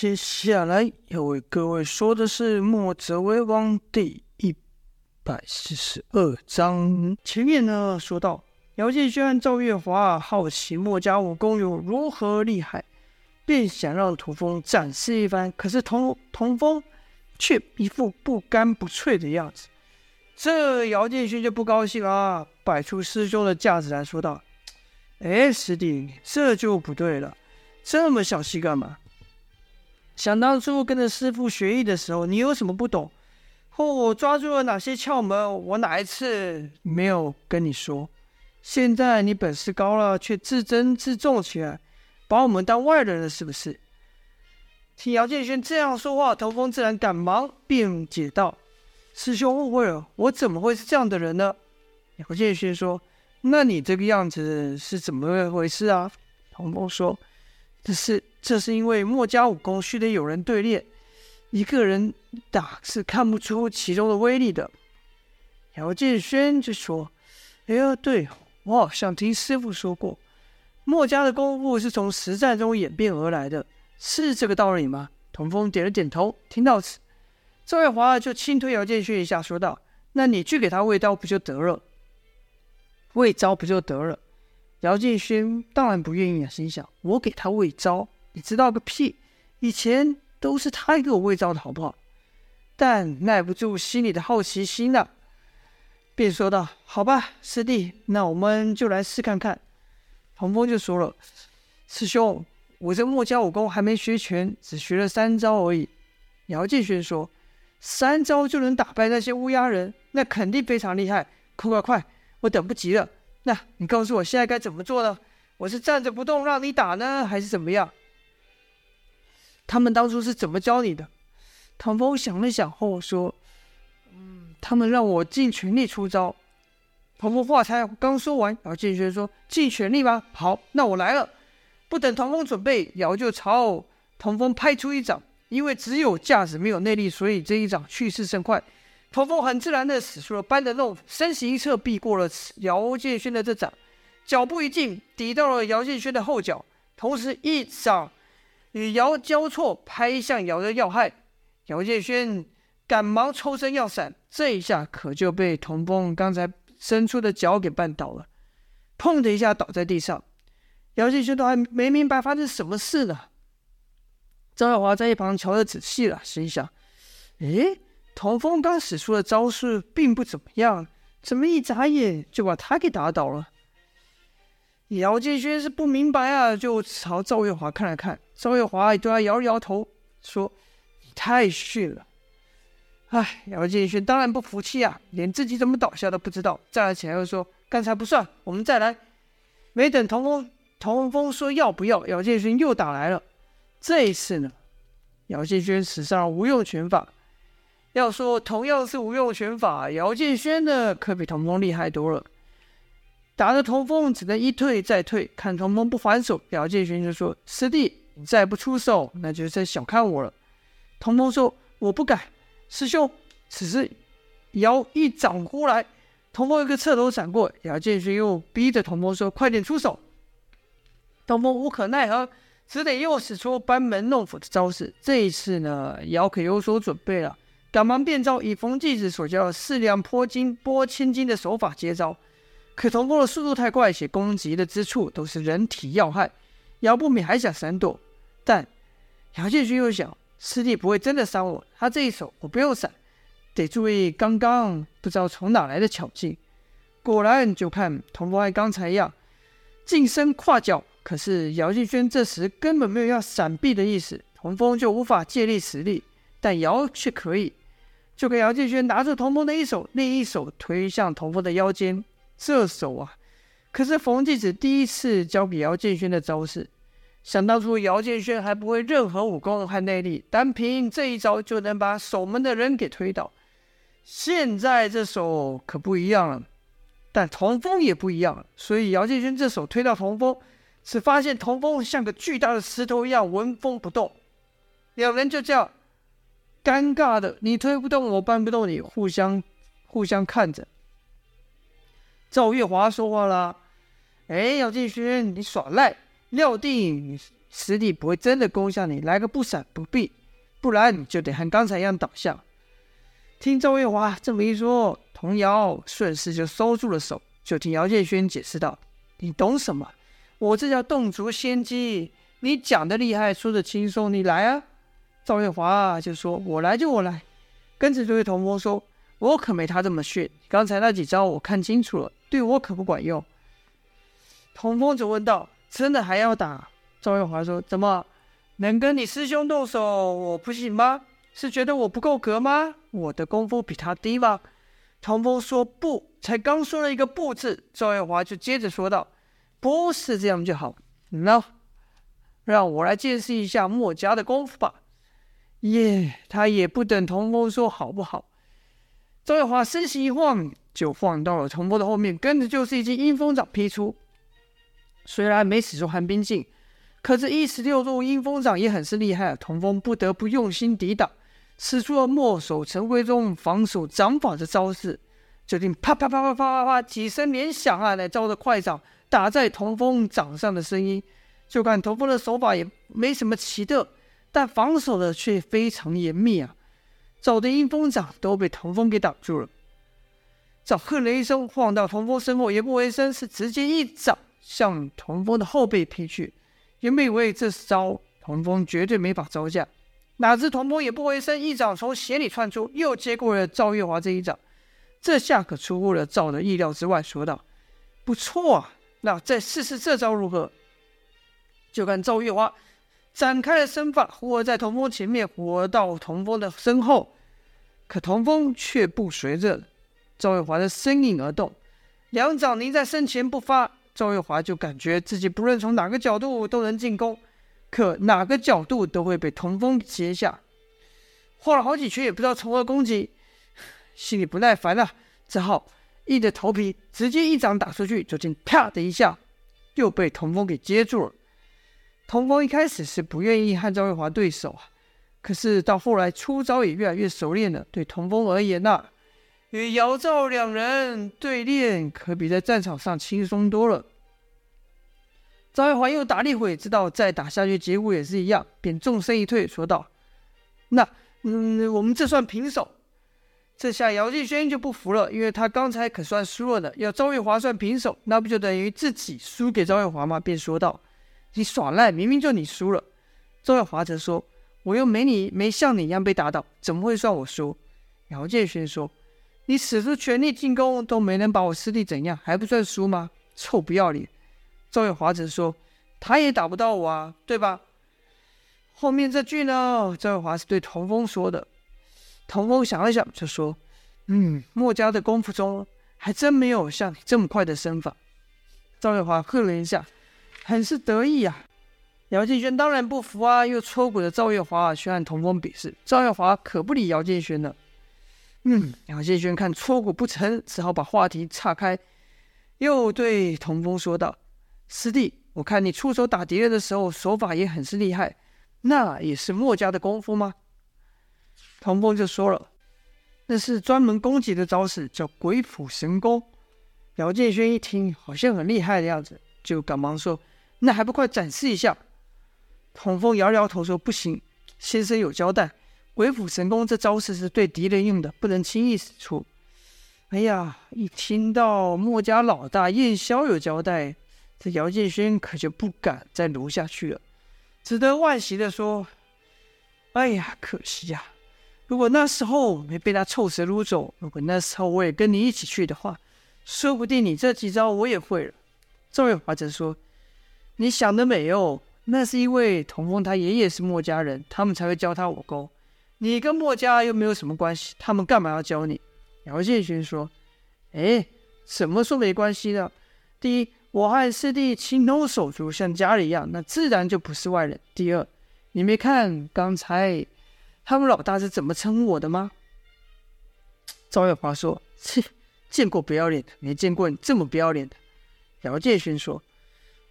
接下来要为各位说的是《墨者为王》第一百四十二章。前面呢说到，姚建轩赵月华好奇墨家武功有如何厉害，便想让土风展示一番。可是童童风却一副不干不脆的样子，这姚建轩就不高兴了，摆出师兄的架子来说道：“哎，师弟，这就不对了，这么小气干嘛？”想当初跟着师傅学艺的时候，你有什么不懂？或我抓住了哪些窍门？我哪一次没有跟你说？现在你本事高了，却自尊自重起来，把我们当外人了，是不是？听姚建轩这样说话，童风自然赶忙辩解道：“师兄误会了，我怎么会是这样的人呢？”姚建轩说：“那你这个样子是怎么回事啊？”童风说。这是这是因为墨家武功须得有人对练，一个人打是看不出其中的威力的。姚建轩就说：“哎呀，对，我好像听师傅说过，墨家的功夫是从实战中演变而来的，是这个道理吗？”童风点了点头。听到此，赵月华就轻推姚建轩一下，说道：“那你去给他喂刀不就得了？喂招不就得了？”姚建勋当然不愿意啊，心想：我给他喂招，你知道个屁！以前都是他给我喂招的好不好？但耐不住心里的好奇心了，便说道：“好吧，师弟，那我们就来试看看。”洪峰就说了：“师兄，我这墨家武功还没学全，只学了三招而已。”姚建勋说：“三招就能打败那些乌鸦人，那肯定非常厉害！快快快，我等不及了。”那你告诉我现在该怎么做呢？我是站着不动让你打呢，还是怎么样？他们当初是怎么教你的？唐风想了想后说：“嗯，他们让我尽全力出招。”唐风话才刚说完，姚建轩说：“尽全力吧。”好，那我来了。不等唐风准备，姚就朝唐风拍出一掌。因为只有架子没有内力，所以这一掌去势甚快。童风很自然的使出了搬的弄，身形一侧避过了姚建轩的这掌，脚步一进，抵到了姚建轩的后脚，同时一掌与姚交错，拍向姚的要害。姚建轩赶忙抽身要闪，这一下可就被童风刚才伸出的脚给绊倒了，砰的一下倒在地上。姚建轩都还没明白发生什么事呢。张耀华在一旁瞧得仔细了，心想：诶。童风刚使出的招式并不怎么样，怎么一眨眼就把他给打倒了？姚建轩是不明白啊，就朝赵月华看了看。赵月华对他摇了摇头，说：“你太逊了。”哎，姚建轩当然不服气啊，连自己怎么倒下都不知道。站了起来又说：“刚才不算，我们再来。”没等童风童风说要不要，姚建轩又打来了。这一次呢，姚建轩使上了无用拳法。要说同样是无用拳法，姚建轩呢可比童风厉害多了。打的童风只能一退再退，看童风不还手，姚建轩就说：“师弟，你再不出手，那就是在小看我了。”童风说：“我不敢，师兄。”此时姚一掌呼来，童风一个侧头闪过，姚建轩又逼着童风说：“快点出手！”童风无可奈何，只得又使出班门弄斧的招式。这一次呢，姚可有所准备了。赶忙变招，以冯继子所教的四两拨金拨千斤的手法接招。可童风的速度太快，且攻击的之处都是人体要害，姚不免还想闪躲。但姚建勋又想，师弟不会真的伤我，他这一手我不用闪，得注意刚刚不知道从哪来的巧劲。果然，就看童风和刚才一样，近身跨脚。可是姚建轩这时根本没有要闪避的意思，童风就无法借力使力，但姚却可以。就看姚建轩拿着童风的一手，另一手推向童风的腰间。这手啊，可是冯继子第一次教给姚建轩的招式。想当初姚建轩还不会任何武功和内力，单凭这一招就能把守门的人给推倒。现在这手可不一样了，但童风也不一样了。所以姚建轩这手推到童风，只发现童风像个巨大的石头一样纹风不动。两人就这样。尴尬的，你推不动，我搬不动你，互相互相看着。赵月华说话了：“哎，姚建勋，你耍赖，料定师弟不会真的攻向你，来个不闪不避，不然你就得和刚才一样倒下。听赵月华这么一说，童瑶顺势就收住了手。就听姚建轩解释道：“你懂什么？我这叫动足先机。你讲的厉害，说的轻松，你来啊！”赵月华就说：“我来就我来。”跟着这位童风说：“我可没他这么逊。刚才那几招我看清楚了，对我可不管用。”童风就问道：“真的还要打？”赵月华说：“怎么能跟你师兄动手？我不行吗？是觉得我不够格吗？我的功夫比他低吗？”童风说：“不，才刚说了一个‘不’字。”赵月华就接着说道：“不是这样就好。那让我来见识一下墨家的功夫吧。”耶，他也不等童风说好不好。赵月华身形一晃，就晃到了童风的后面，跟着就是一记阴风掌劈出。虽然没使出寒冰劲，可这一十六路阴风掌也很是厉害啊！童风不得不用心抵挡。使出了墨守成规中防守掌法的招式，就听啪啪啪啪啪啪啪几声连响啊！那招的快掌打在童风掌上的声音，就看童风的手法也没什么奇特，但防守的却非常严密啊！招的阴风掌都被童风给挡住了。赵喝了一声，晃到童风身后，也不回身，是直接一掌向童风的后背劈去。原本以为这招童风绝对没法招架。哪知童风也不回身，一掌从鞋里窜出，又接过了赵月华这一掌。这下可出乎了赵的意料之外，说道：“不错啊，那再试试这招如何？”就看赵月华展开了身法，忽而在童风前面，忽而到童风的身后，可童风却不随着赵月华的身影而动，两掌凝在身前不发。赵月华就感觉自己不论从哪个角度都能进攻。可哪个角度都会被童风接下，晃了好几圈也不知道从何攻击，心里不耐烦了，只好硬着头皮直接一掌打出去，就见啪的一下，又被童风给接住了。童风一开始是不愿意和赵月华对手啊，可是到后来出招也越来越熟练了。对童风而言呐、啊，与姚赵两人对练可比在战场上轻松多了。赵月华又打了一会，知道再打下去结果也是一样，便纵身一退，说道：“那，嗯，我们这算平手。”这下姚建轩就不服了，因为他刚才可算输了的，要赵月华算平手，那不就等于自己输给赵月华吗？便说道：“你耍赖，明明就你输了。”赵月华则说：“我又没你没像你一样被打倒，怎么会算我输？”姚建轩说：“你使出全力进攻都没能把我师弟怎样，还不算输吗？臭不要脸！”赵月华则说：“他也打不到我啊，对吧？”后面这句呢，赵月华是对童风说的。童风想了想，就说：“嗯，墨家的功夫中还真没有像你这么快的身法。”赵月华哼了一下，很是得意呀、啊。姚建轩当然不服啊，又戳鼓着赵月华去和同风比试。赵月华可不理姚建轩了。嗯，姚建轩看戳骨不成，只好把话题岔开，又对童风说道。师弟，我看你出手打敌人的时候手法也很是厉害，那也是墨家的功夫吗？童风就说了，那是专门攻击的招式，叫鬼斧神工。姚建轩一听，好像很厉害的样子，就赶忙说：“那还不快展示一下？”童风摇摇头说：“不行，先生有交代，鬼斧神工这招式是对敌人用的，不能轻易使出。”哎呀，一听到墨家老大燕霄有交代。这姚建勋可就不敢再撸下去了，只得惋惜地说：“哎呀，可惜呀！如果那时候没被他臭蛇撸走，如果那时候我也跟你一起去的话，说不定你这几招我也会了。”赵月华则说：“你想得美哦，那是因为童风他爷爷是墨家人，他们才会教他武功。你跟墨家又没有什么关系，他们干嘛要教你？”姚建勋说：“哎，怎么说没关系呢？第一。”我和师弟情同手足，像家里一样，那自然就不是外人。第二，你没看刚才他们老大是怎么称呼我的吗？赵月华说：“切，见过不要脸的，没见过你这么不要脸的。”姚建勋说：“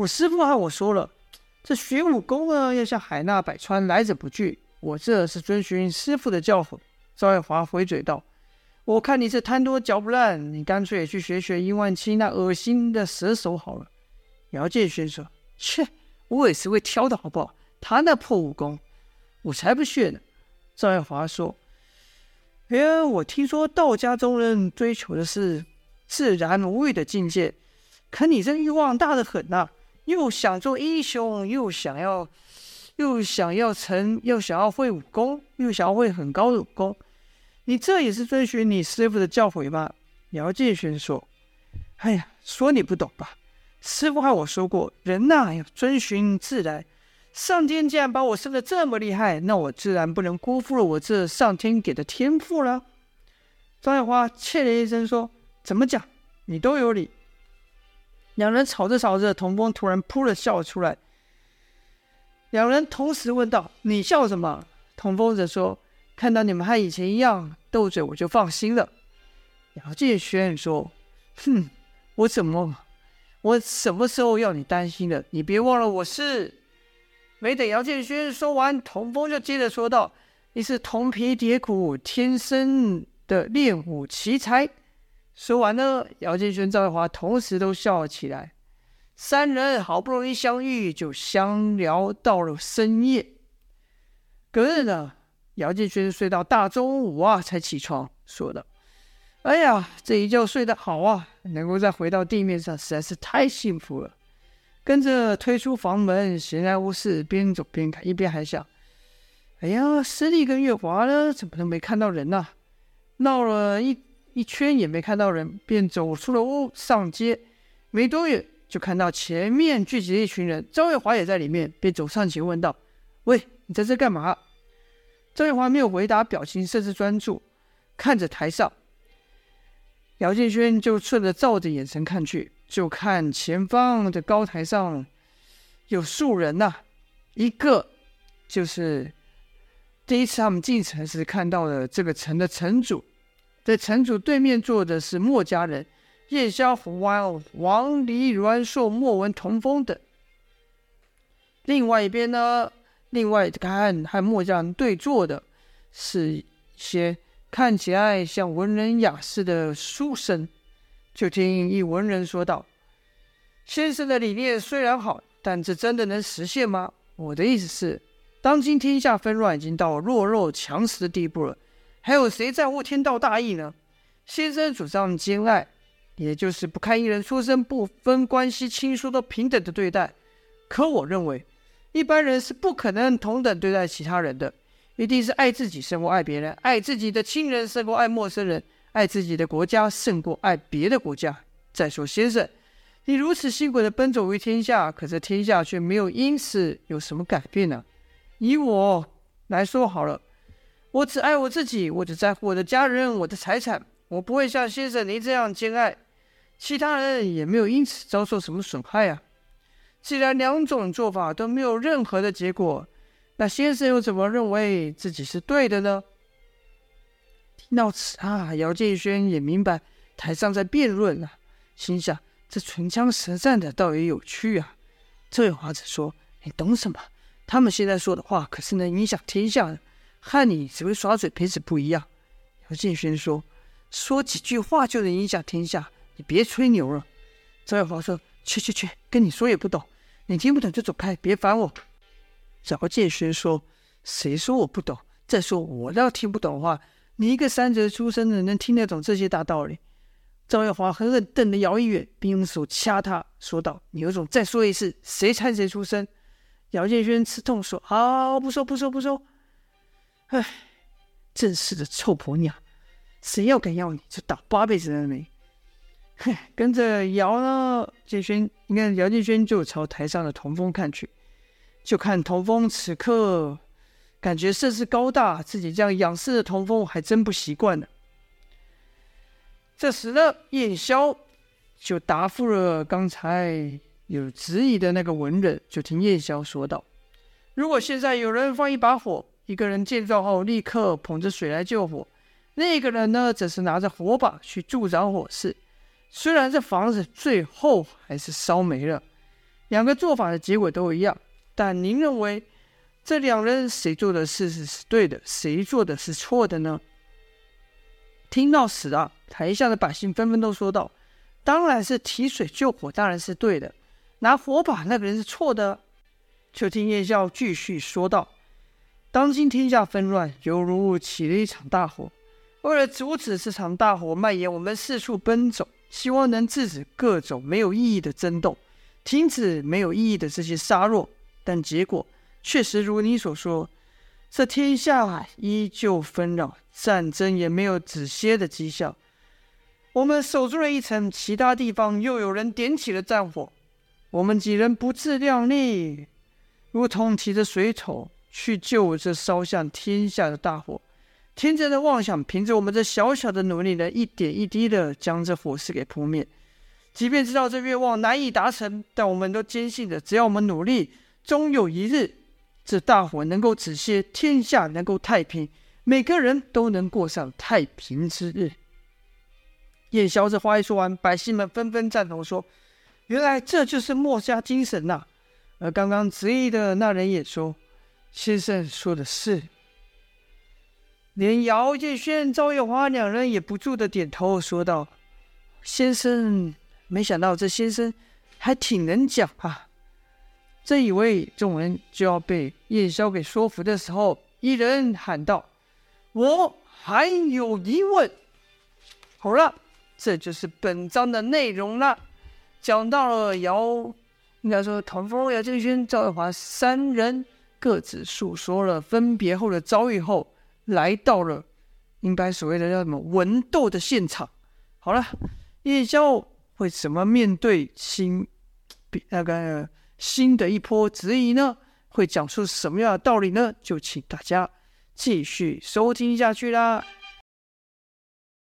我师父和我说了，这学武功呢，要像海纳百川，来者不拒。我这是遵循师父的教诲。”赵月华回嘴道。我看你是贪多嚼不烂，你干脆也去学学殷万清那恶心的蛇手好了。姚建轩说：“切，我也是会挑的，好不好？他那破武功，我才不屑呢。”赵月华说：“哎呀，我听说道家中人追求的是自然无欲的境界，可你这欲望大得很呐、又想做英雄，又想要，又想要成，又想要会武功，又想要会很高的武功，你这也是遵循你师傅的教诲吗？”姚建勋说：“哎呀，说你不懂吧？师傅和我说过，人呐要遵循自然。”上天既然把我生得这么厉害，那我自然不能辜负了我这上天给的天赋了。张爱华切了一声说：“怎么讲？你都有理。”两人吵着吵着，童风突然噗的笑了出来。两人同时问道：“你笑什么？”童风则说：“看到你们和以前一样斗嘴，我就放心了。”姚建轩说：“哼，我怎么，我什么时候要你担心了？你别忘了我是。”没等姚建勋说完，童风就接着说道：“你是铜皮铁骨天生的练武奇才。”说完呢，姚建勋、赵月华同时都笑了起来。三人好不容易相遇，就相聊到了深夜。隔日呢，姚建勋睡到大中午啊才起床，说道：“哎呀，这一觉睡得好啊，能够再回到地面上，实在是太幸福了。”跟着推出房门，闲来无事，边走边看，一边还想：“哎呀，师弟跟月华呢？怎么都没看到人呢、？”闹了一一圈也没看到人，便走出了屋，上街。没多远，就看到前面聚集了一群人，赵月华也在里面，便走上前问道：“喂，你在这干嘛？”赵月华没有回答，表情甚是专注，看着台上。姚建轩就顺着照着眼神看去。就看前方的高台上有数人呐、一个就是第一次他们进城时看到的这个城的城主，在城主对面坐的是墨家人叶萧虎、王王离、阮硕、莫文、童风等。另外一边呢，另外看和墨家人对坐的是一些看起来像文人雅士的书生。就听一文人说道：“先生的理念虽然好，但这真的能实现吗？我的意思是，当今天下纷乱已经到弱肉强食的地步了，还有谁在乎天道大义呢？先生主张兼爱，也就是不看一人出身，不分关系亲疏都平等的对待。可我认为，一般人是不可能同等对待其他人的，一定是爱自己胜过爱别人，爱自己的亲人胜过爱陌生人。”爱自己的国家胜过爱别的国家。再说，先生，你如此辛苦的奔走于天下，可这天下却没有因此有什么改变呢、以我来说好了，我只爱我自己，我只在乎我的家人、我的财产，我不会像先生您这样兼爱，其他人也没有因此遭受什么损害啊。既然两种做法都没有任何的结果，那先生又怎么认为自己是对的呢？听到此啊，姚建轩也明白台上在辩论了、啊，心想这唇枪舌战的倒也有趣啊。这位华子说：“你懂什么？他们现在说的话可是能影响天下的，和你只会耍嘴皮子不一样。”姚建轩说：“说几句话就能影响天下，你别吹牛了。”赵月华说：“去去去，跟你说也不懂，你听不懂就走开，别烦我。”姚建轩说：“谁说我不懂？再说我要听不懂话。”你一个山贼出身的，能听得懂这些大道理？赵月华狠狠瞪了姚一远，并用手掐他，说道：“你有种再说一次，谁猜谁出身？”姚建轩吃痛说：“好，不说，不说，不说。哎，真是的臭婆娘，谁要敢要你，就打八辈子的霉。”哼，跟着姚呢，建轩，你看姚建轩就朝台上的童风看去，就看童风此刻。感觉甚是高大，自己这样仰视的童风还真不习惯呢。这时呢，叶萧就答复了刚才有质疑的那个文人，就听叶萧说道：“如果现在有人放一把火，一个人见状后立刻捧着水来救火，那个人呢，则是拿着火把去助长火势。虽然这房子最后还是烧没了，两个做法的结果都一样，但您认为？”这两人谁做的事是是对的，谁做的是错的呢？听到此啊，台下的百姓纷纷都说道：“当然是提水救火，当然是对的。拿火把那个人是错的。”就听叶萧继续说道：“当今天下纷乱，犹如起了一场大火。为了阻止这场大火蔓延，我们四处奔走，希望能制止各种没有意义的争斗，停止没有意义的这些杀戮。但结果确实如你所说，这天下依旧纷扰，战争也没有止歇的迹象。我们守住了一城，其他地方又有人点起了战火。我们几人不自量力。”如同提着水桶去救这烧向天下的大火，天真的妄想，凭着我们这小小的努力，能一点一滴的将这火势给扑灭。即便知道这愿望难以达成，但我们都坚信着，只要我们努力，终有一日，这大火能够止歇，天下能够太平，每个人都能过上太平之日。叶萧这话一说完，百姓们纷纷赞同说：“原来这就是墨家精神呐！”而刚刚质疑的那人也说：“先生说的是。”连姚建轩、赵月华两人也不住的点头说道：“先生，没想到这先生还挺能讲啊！”正以为众人就要被叶萧给说服的时候，一人喊道：“我还有疑问。”好了，这就是本章的内容了。讲到了姚。应该说，唐风、姚建轩、赵月华三人各自诉说了分别后的遭遇后，来到了应该所谓的叫什么文斗的现场。好了，夜宵会怎么面对新那个新的一波质疑呢？会讲出什么样的道理呢？就请大家继续收听下去啦。